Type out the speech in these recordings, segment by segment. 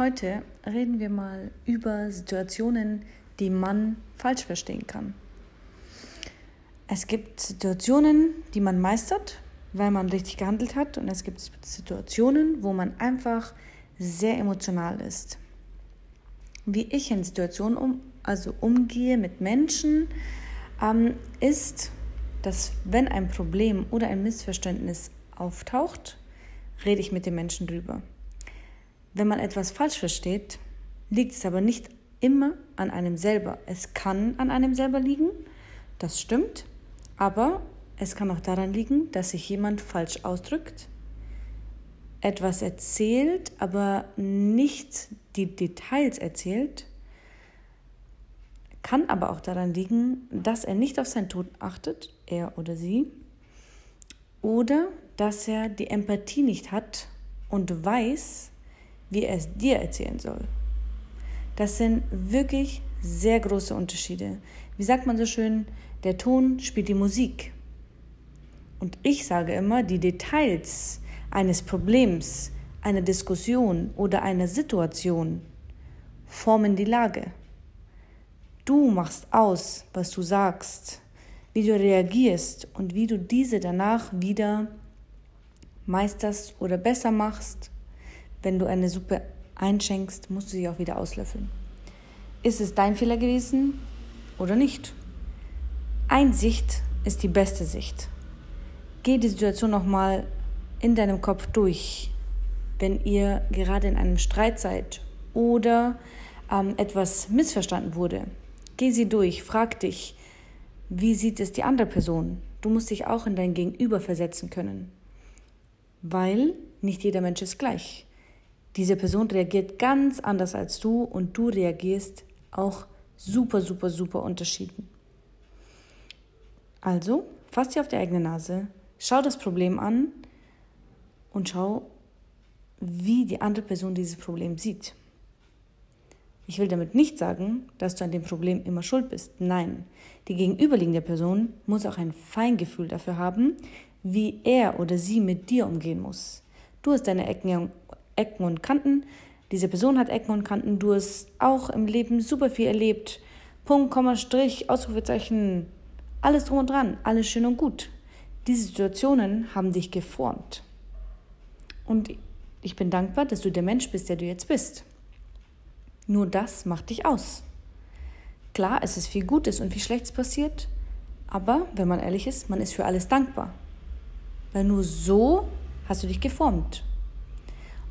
Heute reden wir mal über Situationen, die man falsch verstehen kann. Es gibt Situationen, die man meistert, weil man richtig gehandelt hat, und es gibt Situationen, wo man einfach sehr emotional ist. Wie ich in Situationen um, also umgehe mit Menschen, ähm, ist, dass wenn ein Problem oder ein Missverständnis auftaucht, rede ich mit den Menschen drüber. Wenn man etwas falsch versteht, liegt es aber nicht immer an einem selber. Es kann an einem selber liegen, das stimmt, aber es kann auch daran liegen, dass sich jemand falsch ausdrückt, etwas erzählt, aber nicht die Details erzählt, kann aber auch daran liegen, dass er nicht auf sein Tod achtet, er oder sie, oder dass er die Empathie nicht hat und weiß, wie er es dir erzählen soll. Das sind wirklich sehr große Unterschiede. Wie sagt man so schön, der Ton spielt die Musik. Und ich sage immer, die Details eines Problems, einer Diskussion oder einer Situation formen die Lage. Du machst aus, was du sagst, wie du reagierst und wie du diese danach wieder meisterst oder besser machst wenn du eine Suppe einschenkst, musst du sie auch wieder auslöffeln. Ist es dein Fehler gewesen oder nicht? Einsicht ist die beste Sicht. Geh die Situation nochmal in deinem Kopf durch, wenn ihr gerade in einem Streit seid oder ähm, etwas missverstanden wurde. Geh sie durch, frag dich, wie sieht es die andere Person? Du musst dich auch in dein Gegenüber versetzen können, weil nicht jeder Mensch ist gleich. Diese Person reagiert ganz anders als du und du reagierst auch super, super, super unterschieden. Also, fass dir auf die eigene Nase, schau das Problem an und schau, wie die andere Person dieses Problem sieht. Ich will damit nicht sagen, dass du an dem Problem immer schuld bist. Nein, die gegenüberliegende Person muss auch ein Feingefühl dafür haben, wie er oder sie mit dir umgehen muss. Du hast deine Ecken Ecken und Kanten. Diese Person hat Ecken und Kanten. Du hast auch im Leben super viel erlebt. Punkt, Komma, Strich, Ausrufezeichen, alles drum und dran, alles schön und gut. Diese Situationen haben dich geformt. Und ich bin dankbar, dass du der Mensch bist, der du jetzt bist. Nur das macht dich aus. Klar, es ist viel Gutes und viel Schlechtes passiert, aber wenn man ehrlich ist, man ist für alles dankbar. Weil nur so hast du dich geformt.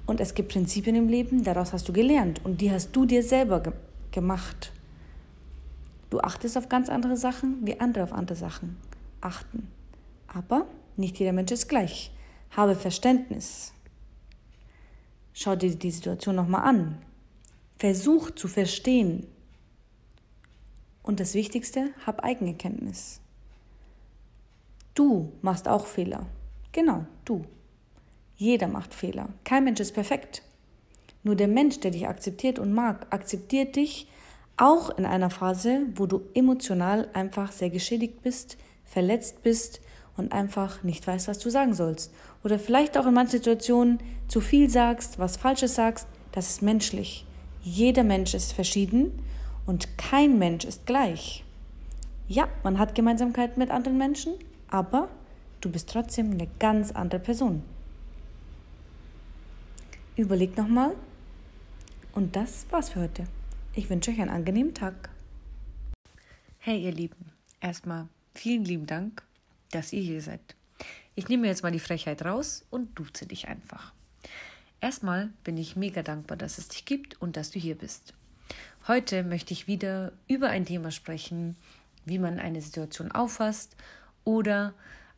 Und es gibt Prinzipien im Leben, daraus hast du gelernt und die hast du dir selber ge gemacht. Du achtest auf ganz andere Sachen, wie andere auf andere Sachen achten. Aber nicht jeder Mensch ist gleich. Habe Verständnis. Schau dir die Situation nochmal an. Versuch zu verstehen. Und das Wichtigste, hab Eigenerkenntnis. Du machst auch Fehler. Genau, du. Jeder macht Fehler. Kein Mensch ist perfekt. Nur der Mensch, der dich akzeptiert und mag, akzeptiert dich auch in einer Phase, wo du emotional einfach sehr geschädigt bist, verletzt bist und einfach nicht weißt, was du sagen sollst. Oder vielleicht auch in manchen Situationen zu viel sagst, was Falsches sagst. Das ist menschlich. Jeder Mensch ist verschieden und kein Mensch ist gleich. Ja, man hat Gemeinsamkeiten mit anderen Menschen, aber du bist trotzdem eine ganz andere Person. Überlegt nochmal. Und das war's für heute. Ich wünsche euch einen angenehmen Tag. Hey ihr Lieben, erstmal vielen lieben Dank, dass ihr hier seid. Ich nehme jetzt mal die Frechheit raus und duze dich einfach. Erstmal bin ich mega dankbar, dass es dich gibt und dass du hier bist. Heute möchte ich wieder über ein Thema sprechen, wie man eine Situation auffasst oder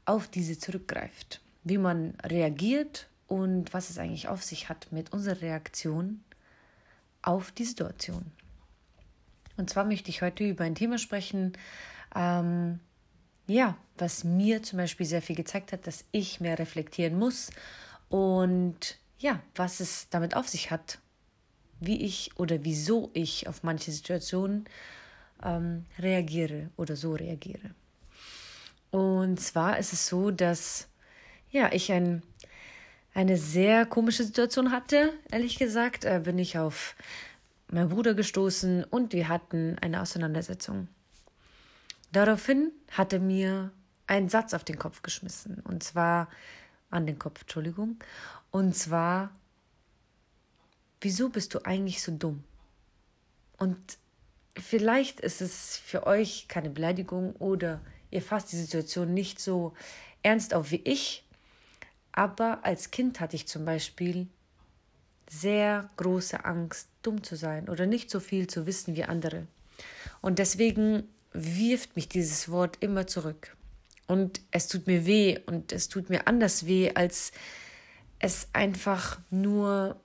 auf diese zurückgreift, wie man reagiert und was es eigentlich auf sich hat mit unserer Reaktion auf die Situation. Und zwar möchte ich heute über ein Thema sprechen, ähm, ja, was mir zum Beispiel sehr viel gezeigt hat, dass ich mehr reflektieren muss und ja, was es damit auf sich hat, wie ich oder wieso ich auf manche Situationen ähm, reagiere oder so reagiere. Und zwar ist es so, dass ja, ich ein eine sehr komische Situation hatte, ehrlich gesagt, äh, bin ich auf meinen Bruder gestoßen und wir hatten eine Auseinandersetzung. Daraufhin hatte mir ein Satz auf den Kopf geschmissen. Und zwar, an den Kopf, Entschuldigung. Und zwar, wieso bist du eigentlich so dumm? Und vielleicht ist es für euch keine Beleidigung oder ihr fasst die Situation nicht so ernst auf wie ich. Aber als Kind hatte ich zum Beispiel sehr große Angst, dumm zu sein oder nicht so viel zu wissen wie andere. Und deswegen wirft mich dieses Wort immer zurück. Und es tut mir weh und es tut mir anders weh, als es einfach nur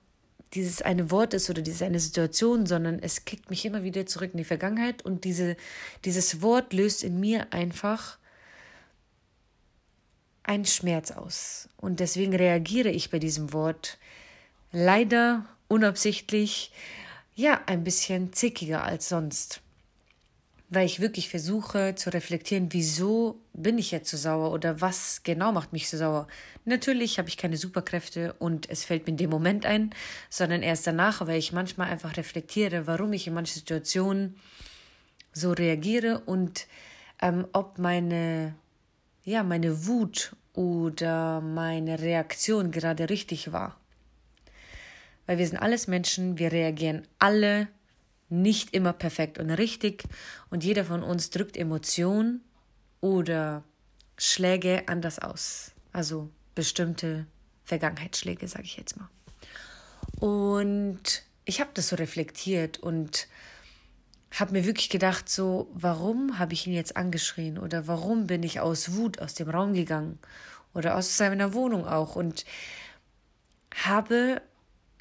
dieses eine Wort ist oder diese eine Situation, sondern es kickt mich immer wieder zurück in die Vergangenheit und diese, dieses Wort löst in mir einfach einen Schmerz aus. Und deswegen reagiere ich bei diesem Wort leider unabsichtlich, ja, ein bisschen zickiger als sonst weil ich wirklich versuche zu reflektieren, wieso bin ich jetzt so sauer oder was genau macht mich so sauer. Natürlich habe ich keine Superkräfte und es fällt mir in dem Moment ein, sondern erst danach, weil ich manchmal einfach reflektiere, warum ich in manchen Situationen so reagiere und ähm, ob meine, ja, meine Wut oder meine Reaktion gerade richtig war. Weil wir sind alles Menschen, wir reagieren alle nicht immer perfekt und richtig und jeder von uns drückt Emotionen oder Schläge anders aus. Also bestimmte Vergangenheitsschläge, sage ich jetzt mal. Und ich habe das so reflektiert und habe mir wirklich gedacht, so, warum habe ich ihn jetzt angeschrien oder warum bin ich aus Wut aus dem Raum gegangen oder aus seiner Wohnung auch und habe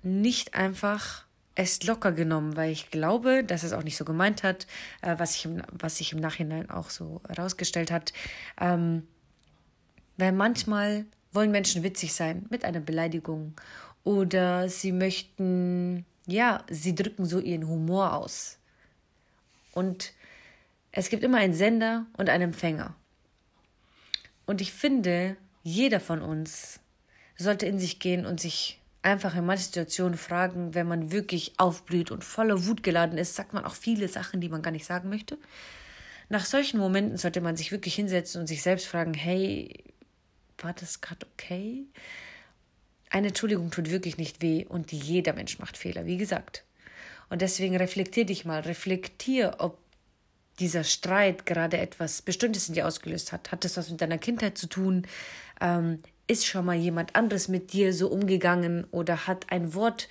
nicht einfach es locker genommen, weil ich glaube, dass es auch nicht so gemeint hat, äh, was, sich im, was sich im Nachhinein auch so herausgestellt hat. Ähm, weil manchmal wollen Menschen witzig sein mit einer Beleidigung oder sie möchten, ja, sie drücken so ihren Humor aus. Und es gibt immer einen Sender und einen Empfänger. Und ich finde, jeder von uns sollte in sich gehen und sich einfach in manchen Situationen fragen, wenn man wirklich aufblüht und voller Wut geladen ist, sagt man auch viele Sachen, die man gar nicht sagen möchte. Nach solchen Momenten sollte man sich wirklich hinsetzen und sich selbst fragen, hey, war das gerade okay? Eine Entschuldigung tut wirklich nicht weh und jeder Mensch macht Fehler, wie gesagt. Und deswegen reflektier dich mal, reflektier, ob dieser Streit gerade etwas Bestimmtes in dir ausgelöst hat. Hat es was mit deiner Kindheit zu tun? Ähm, ist schon mal jemand anderes mit dir so umgegangen oder hat ein Wort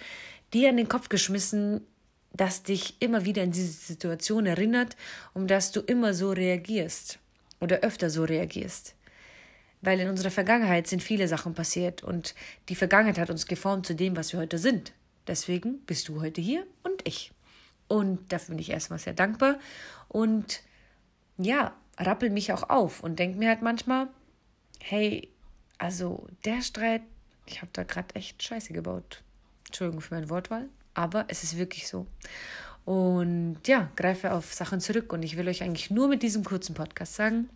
dir in den Kopf geschmissen, das dich immer wieder in diese Situation erinnert, um dass du immer so reagierst oder öfter so reagierst. Weil in unserer Vergangenheit sind viele Sachen passiert und die Vergangenheit hat uns geformt zu dem, was wir heute sind. Deswegen bist du heute hier und ich. Und dafür bin ich erstmal sehr dankbar und ja, rappel mich auch auf und denk mir halt manchmal, hey, also der Streit, ich habe da gerade echt Scheiße gebaut. Entschuldigung für meine Wortwahl, aber es ist wirklich so. Und ja, greife auf Sachen zurück und ich will euch eigentlich nur mit diesem kurzen Podcast sagen,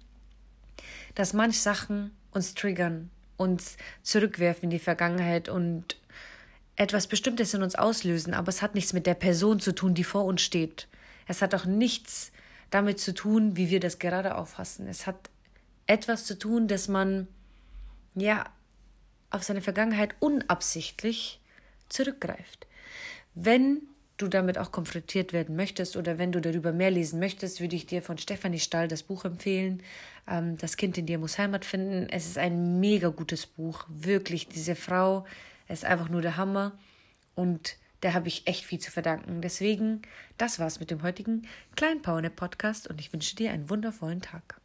dass manche Sachen uns triggern, uns zurückwerfen in die Vergangenheit und etwas Bestimmtes in uns auslösen, aber es hat nichts mit der Person zu tun, die vor uns steht. Es hat auch nichts damit zu tun, wie wir das gerade auffassen. Es hat etwas zu tun, dass man ja, auf seine Vergangenheit unabsichtlich zurückgreift. Wenn du damit auch konfrontiert werden möchtest oder wenn du darüber mehr lesen möchtest, würde ich dir von Stefanie Stahl das Buch empfehlen. Ähm, das Kind in dir muss Heimat finden. Es ist ein mega gutes Buch. Wirklich, diese Frau ist einfach nur der Hammer. Und da habe ich echt viel zu verdanken. Deswegen, das war's mit dem heutigen kleinen Powernap Podcast und ich wünsche dir einen wundervollen Tag.